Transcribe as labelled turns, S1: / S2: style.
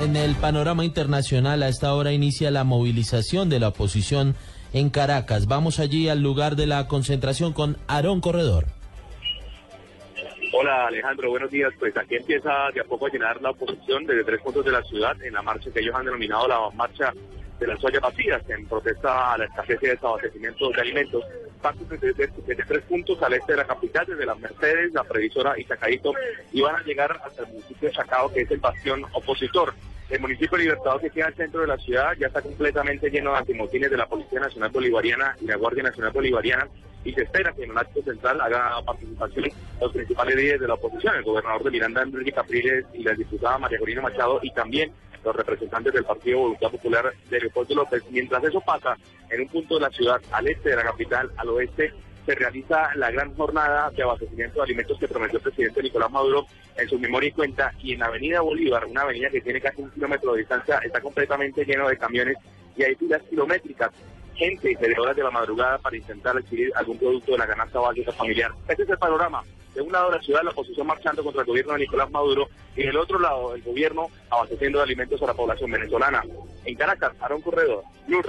S1: En el panorama internacional, a esta hora inicia la movilización de la oposición en Caracas. Vamos allí al lugar de la concentración con Aarón Corredor.
S2: Hola Alejandro, buenos días. Pues aquí empieza de a poco a llenar la oposición desde tres puntos de la ciudad en la marcha que ellos han denominado la marcha de las ollas vacías en protesta a la escasez de desabastecimiento de alimentos. Desde, desde, tres puntos al este de la capital, desde las Mercedes, la Previsora y Chacaito, y van a llegar hasta el municipio de Chacao, que es el bastión opositor. El municipio de Libertador que queda al centro de la ciudad ya está completamente lleno de antimotines de la Policía Nacional Bolivariana y la Guardia Nacional Bolivariana y se espera que en el acto central haga participación los principales líderes de la oposición, el gobernador de Miranda, Enrique Capriles y la diputada María Corina Machado y también los representantes del Partido Voluntad Popular de Leopoldo López. Mientras eso pasa, en un punto de la ciudad, al este de la capital, al oeste, se realiza la gran jornada de abastecimiento de alimentos que prometió el presidente Nicolás Maduro en su memoria y cuenta. Y en la avenida Bolívar, una avenida que tiene casi un kilómetro de distancia, está completamente lleno de camiones y hay filas kilométricas. Gente de horas de la madrugada para intentar adquirir algún producto de la canasta básica familiar. Este es el panorama. De un lado la ciudad, la oposición marchando contra el gobierno de Nicolás Maduro y del otro lado el gobierno abasteciendo de alimentos a la población venezolana. En Caracas, Aaron Corredor, Blue.